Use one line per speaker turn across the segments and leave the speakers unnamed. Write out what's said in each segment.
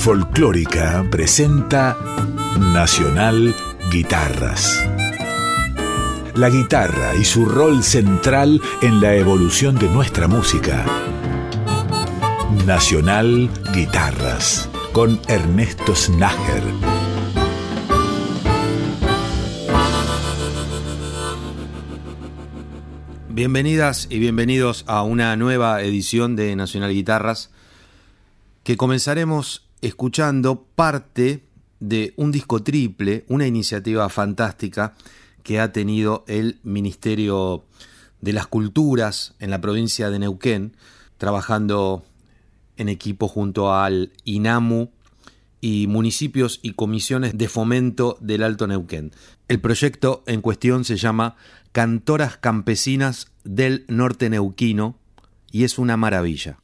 Folclórica presenta Nacional Guitarras. La guitarra y su rol central en la evolución de nuestra música. Nacional Guitarras con Ernesto Snager.
Bienvenidas y bienvenidos a una nueva edición de Nacional Guitarras que comenzaremos escuchando parte de un disco triple, una iniciativa fantástica que ha tenido el Ministerio de las Culturas en la provincia de Neuquén, trabajando en equipo junto al INAMU y municipios y comisiones de fomento del Alto Neuquén. El proyecto en cuestión se llama Cantoras Campesinas del Norte Neuquino y es una maravilla.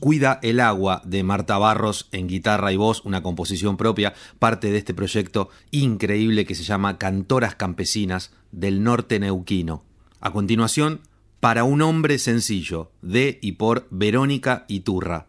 Cuida el agua de Marta Barros en guitarra y voz, una composición propia, parte de este proyecto increíble que se llama Cantoras Campesinas del Norte Neuquino. A continuación, Para un hombre sencillo, de y por Verónica Iturra.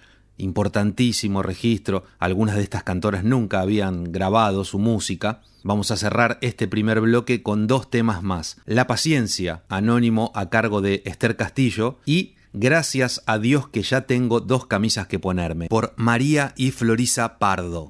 importantísimo registro, algunas de estas cantoras nunca habían grabado su música. Vamos a cerrar este primer bloque con dos temas más. La paciencia, anónimo a cargo de Esther Castillo, y Gracias a Dios que ya tengo dos camisas que ponerme, por María y Florisa Pardo.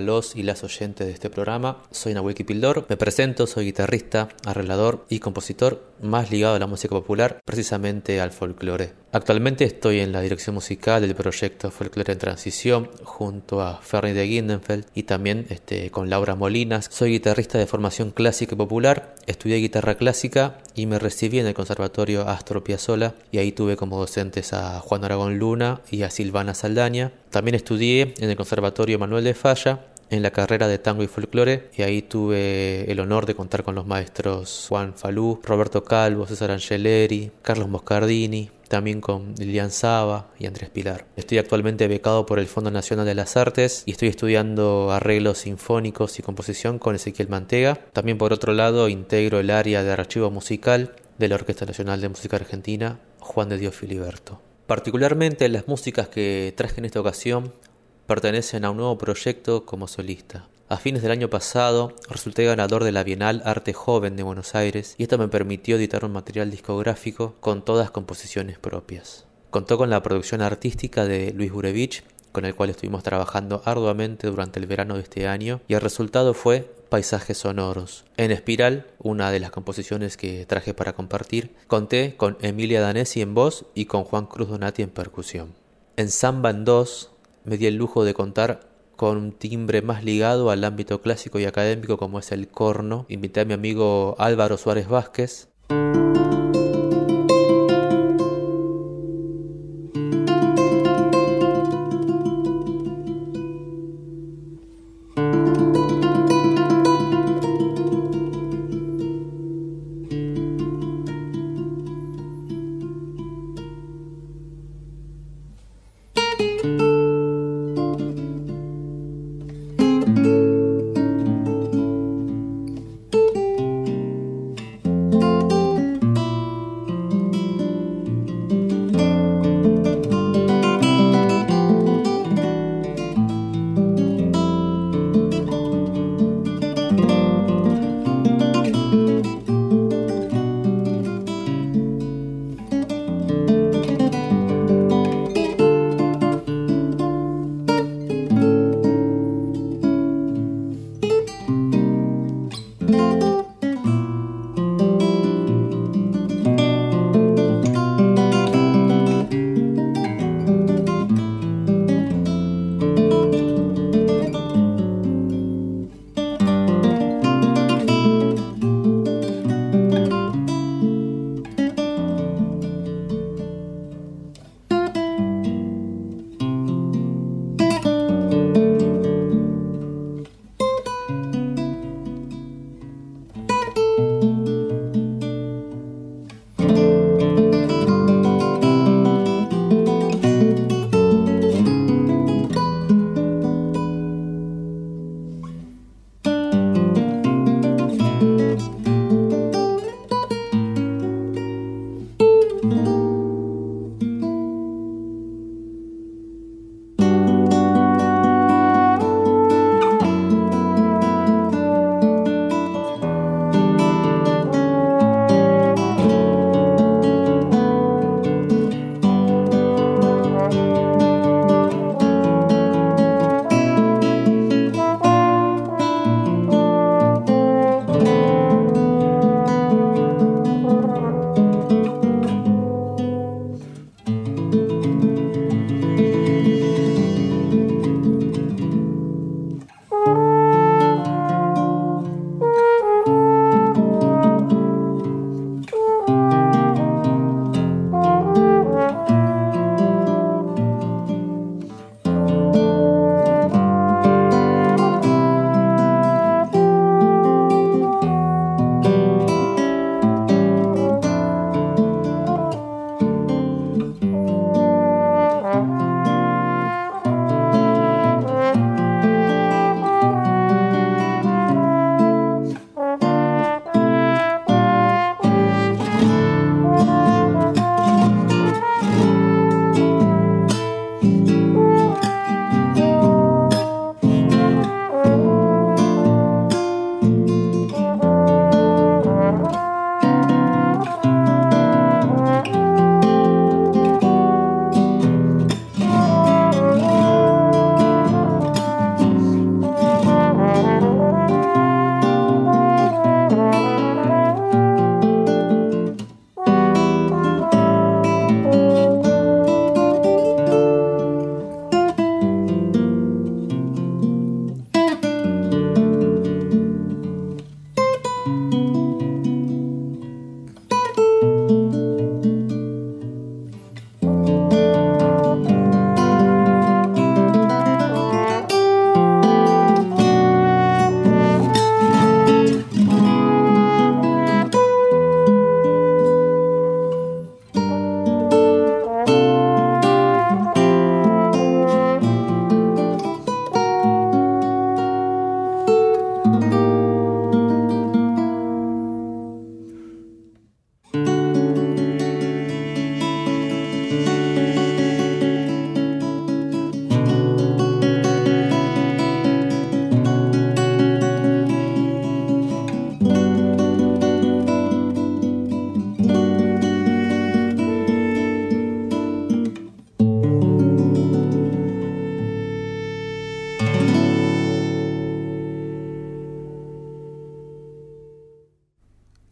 Los y las oyentes de este programa. Soy Nahuel Kipildor. Me presento, soy guitarrista, arreglador y compositor más ligado a la música popular, precisamente al folclore. Actualmente estoy en la dirección musical del proyecto Folklore en Transición junto a Ferry de Gindenfeld y también este, con Laura Molinas. Soy guitarrista de formación clásica y popular, estudié guitarra clásica y me recibí en el Conservatorio Astro Piazzolla y ahí tuve como docentes a Juan Aragón Luna y a Silvana Saldaña. También estudié en el Conservatorio Manuel de Falla en la carrera de tango y folclore y ahí tuve el honor de contar con los maestros Juan Falú, Roberto Calvo, César Angeleri, Carlos Moscardini, también con Lilian Saba y Andrés Pilar. Estoy actualmente becado por el Fondo Nacional de las Artes y estoy estudiando arreglos sinfónicos y composición con Ezequiel Mantega. También por otro lado integro el área de archivo musical de la Orquesta Nacional de Música Argentina, Juan de Dios Filiberto. Particularmente las músicas que traje en esta ocasión pertenecen a un nuevo proyecto como solista. A fines del año pasado resulté ganador de la Bienal Arte Joven de Buenos Aires y esto me permitió editar un material discográfico con todas composiciones propias. Contó con la producción artística de Luis Burevich, con el cual estuvimos trabajando arduamente durante el verano de este año, y el resultado fue Paisajes Sonoros. En Espiral, una de las composiciones que traje para compartir, conté con Emilia Danesi en voz y con Juan Cruz Donati en percusión. En Samba en 2 me di el lujo de contar con un timbre más ligado al ámbito clásico y académico como es el corno. Invité a mi amigo Álvaro Suárez Vázquez.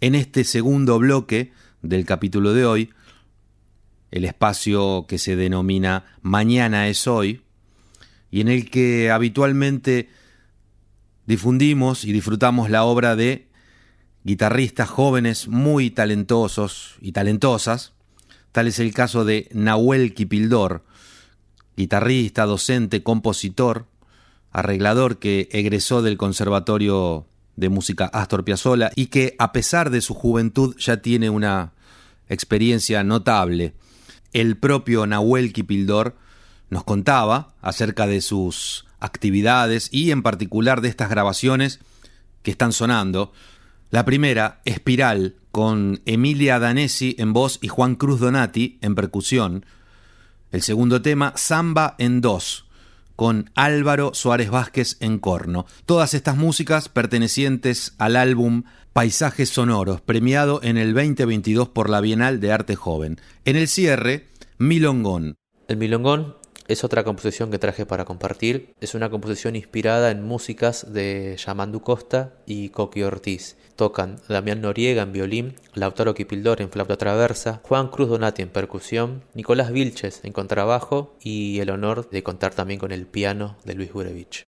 En este segundo bloque del capítulo de hoy, el espacio que se denomina Mañana es hoy, y en el que habitualmente difundimos y disfrutamos la obra de guitarristas jóvenes muy talentosos y talentosas. Tal es el caso de Nahuel Kipildor, guitarrista, docente, compositor, arreglador que egresó del Conservatorio de Música Astor Piazzolla y que a pesar de su juventud ya tiene una experiencia notable. El propio Nahuel Kipildor nos contaba acerca de sus actividades y en particular de estas grabaciones que están sonando. La primera, Espiral, con Emilia Danesi en voz y Juan Cruz Donati en percusión. El segundo tema, Samba en dos, con Álvaro Suárez Vázquez en corno. Todas estas músicas pertenecientes al álbum Paisajes Sonoros, premiado en el 2022 por la Bienal de Arte Joven. En el cierre, Milongón.
El Milongón es otra composición que traje para compartir. Es una composición inspirada en músicas de Yamandu Costa y Coqui Ortiz. Tocan Damián Noriega en violín, Lautaro Kipildor en flauta traversa, Juan Cruz Donati en percusión, Nicolás Vilches en contrabajo y el honor de contar también con el piano de Luis Gurevich.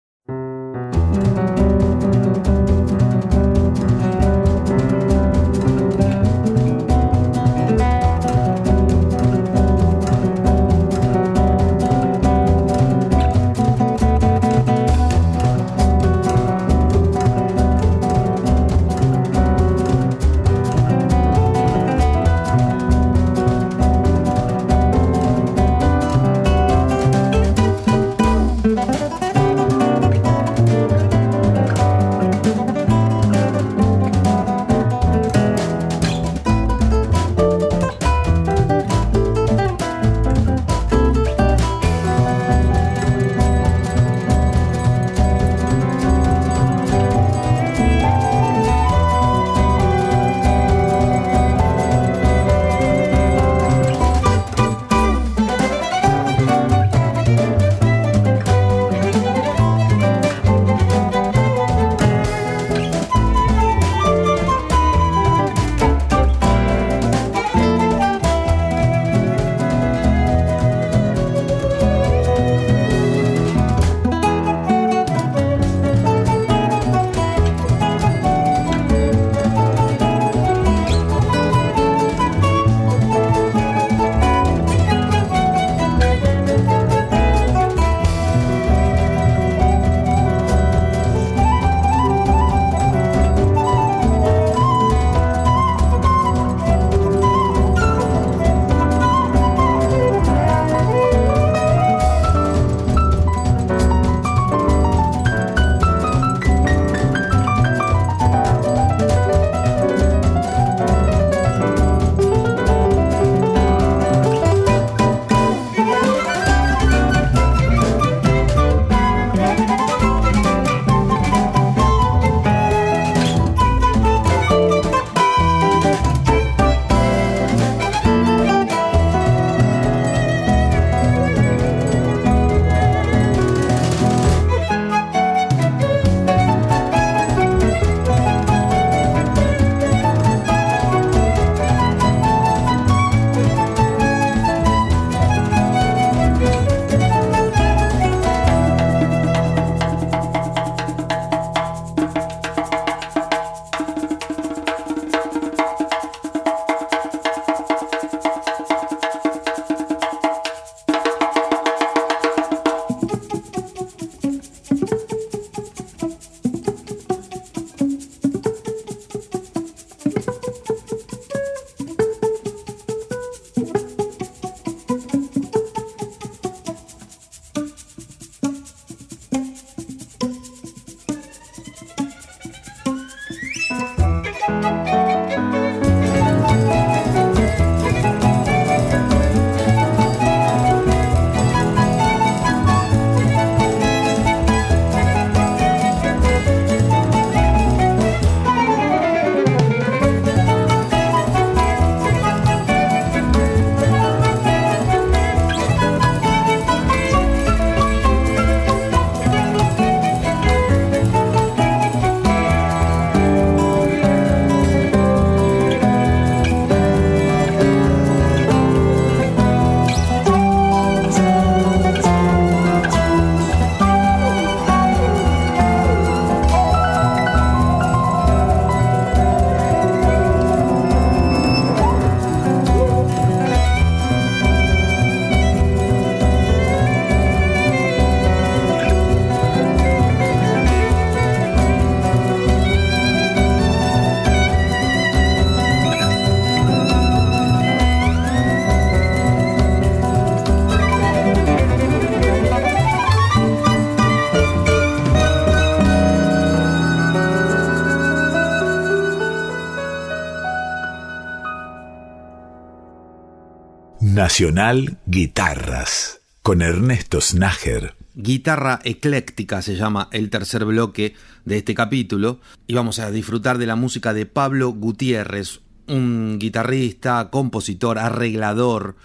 Nacional Guitarras con Ernesto Snager.
Guitarra ecléctica se llama el tercer bloque de este capítulo y vamos a disfrutar de la música de Pablo Gutiérrez, un guitarrista, compositor, arreglador,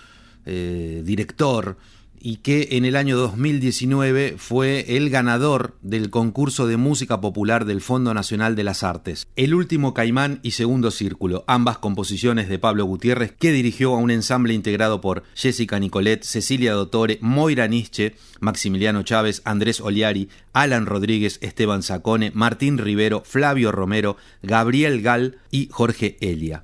eh, director, y que en el año 2019 fue el ganador del concurso de música popular del Fondo Nacional de las Artes. El último Caimán y Segundo Círculo, ambas composiciones de Pablo Gutiérrez, que dirigió a un ensamble integrado por Jessica Nicolet, Cecilia Dottore, Moira Nietzsche, Maximiliano Chávez, Andrés Oliari, Alan Rodríguez, Esteban Sacone, Martín Rivero, Flavio Romero, Gabriel Gal y Jorge Elia.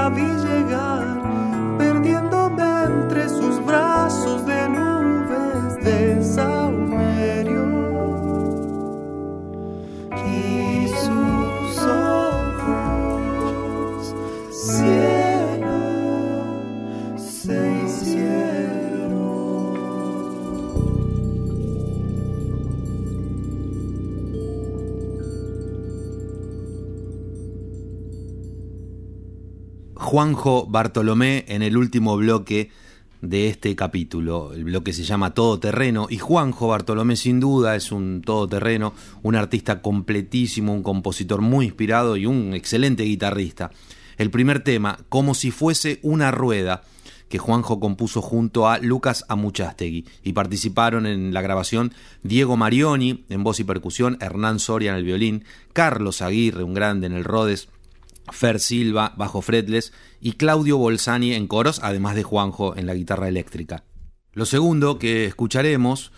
sabe chegar.
Juanjo Bartolomé en el último bloque de este capítulo. El bloque se llama Todoterreno y Juanjo Bartolomé sin duda es un todoterreno, un artista completísimo, un compositor muy inspirado y un excelente guitarrista. El primer tema, como si fuese una rueda, que Juanjo compuso junto a Lucas Amuchastegui y participaron en la grabación Diego Marioni en voz y percusión, Hernán Soria en el violín, Carlos Aguirre, un grande en el Rhodes, Fer Silva bajo fretless y Claudio Bolsani en coros, además de Juanjo en la guitarra eléctrica. Lo segundo que escucharemos,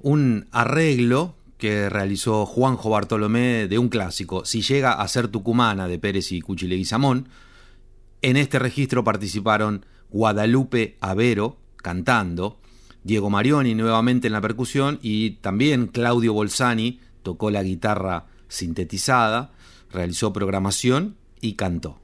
un arreglo que realizó Juanjo Bartolomé de un clásico, Si llega a ser tucumana de Pérez y Cuchileguizamón. En este registro participaron Guadalupe Avero cantando, Diego Marioni nuevamente en la percusión y también Claudio Bolsani tocó la guitarra sintetizada, realizó programación y cantó.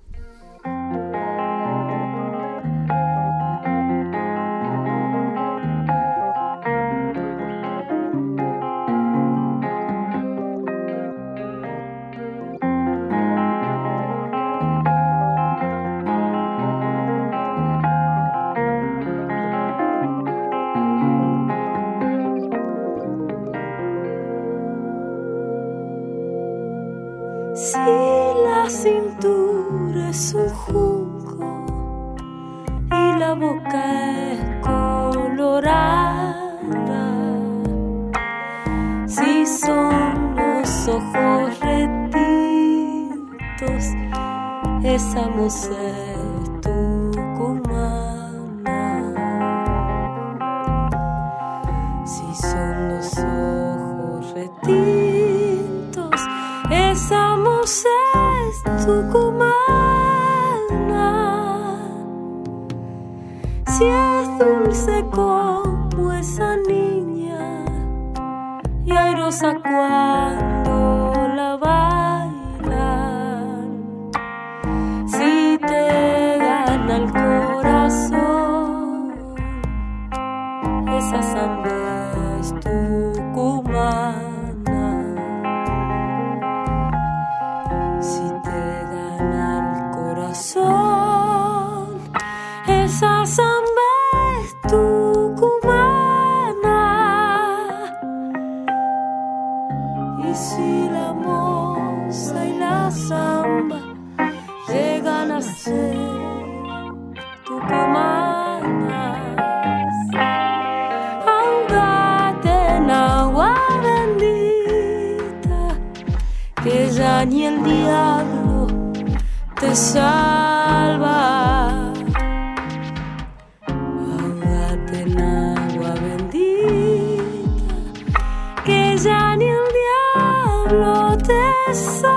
Llegan a en agua bendita, que ya ni el diablo te salva.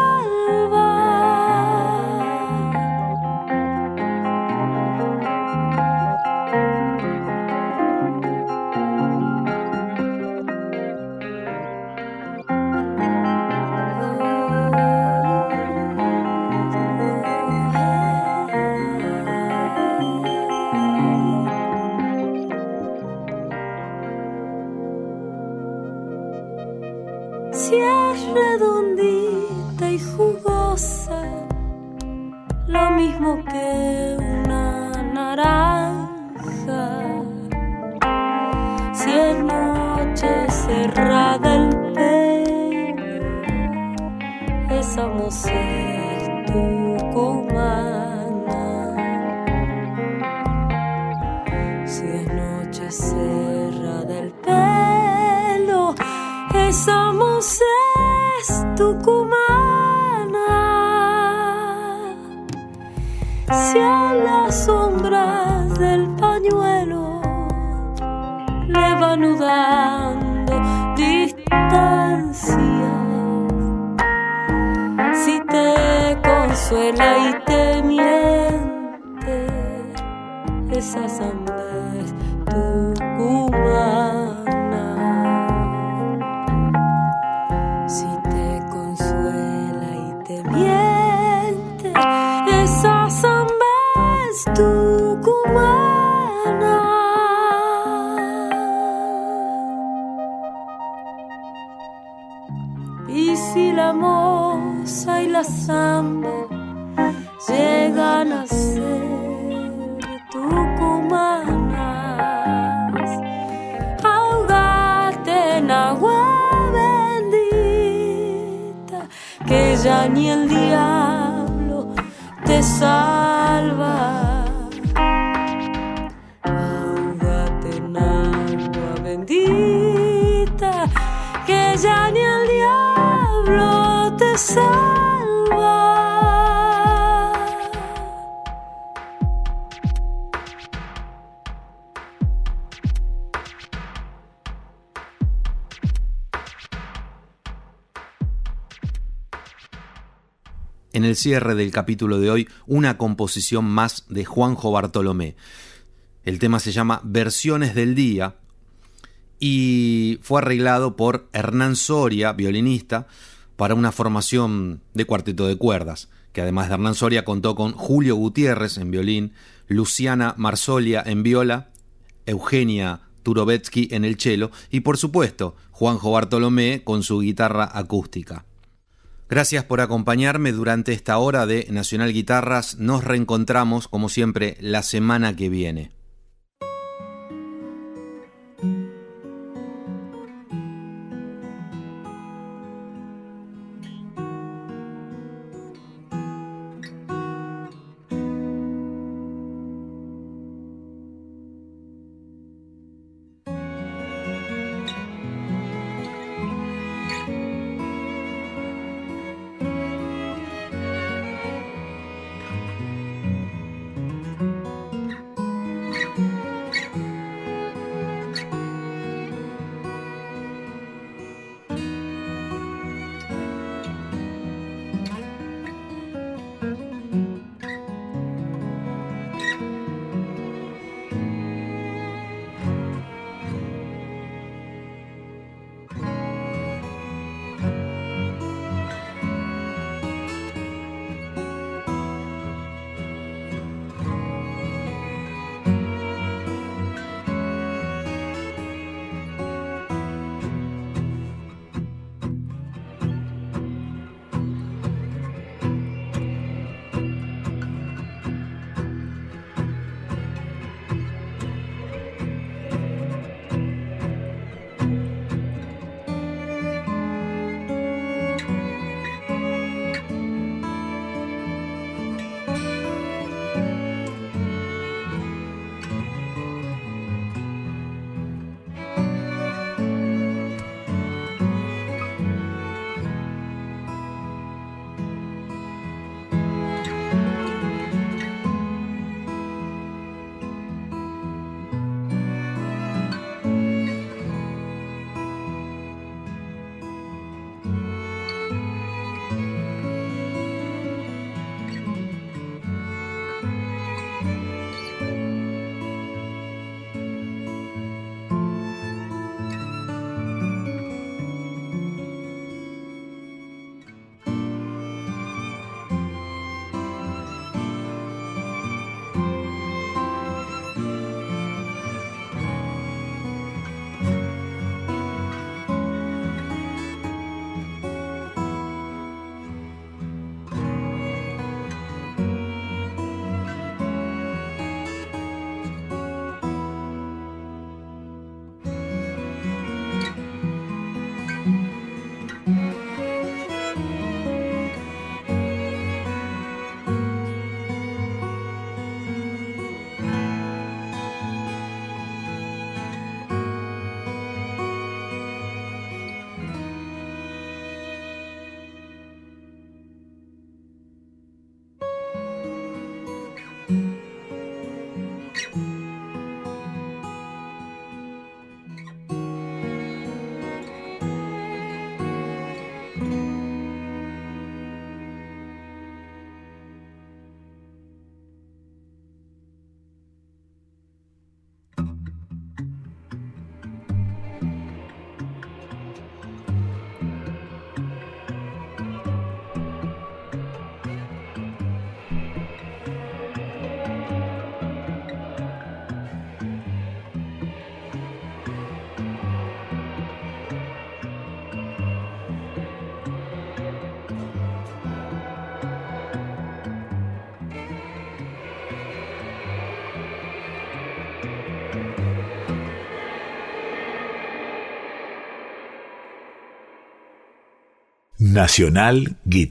Si la moza y la samba llegan a ser tucumanas, ahogate en agua bendita, que ya ni el diablo te salva.
El cierre del capítulo de hoy, una composición más de Juanjo Bartolomé. El tema se llama Versiones del Día y fue arreglado por Hernán Soria, violinista, para una formación de cuarteto de cuerdas, que además de Hernán Soria contó con Julio Gutiérrez en violín, Luciana Marsolia en viola, Eugenia Turovetsky en el cello y por supuesto Juanjo Bartolomé con su guitarra acústica. Gracias por acompañarme durante esta hora de Nacional Guitarras. Nos reencontramos, como siempre, la semana que viene.
Nacional Guitarra.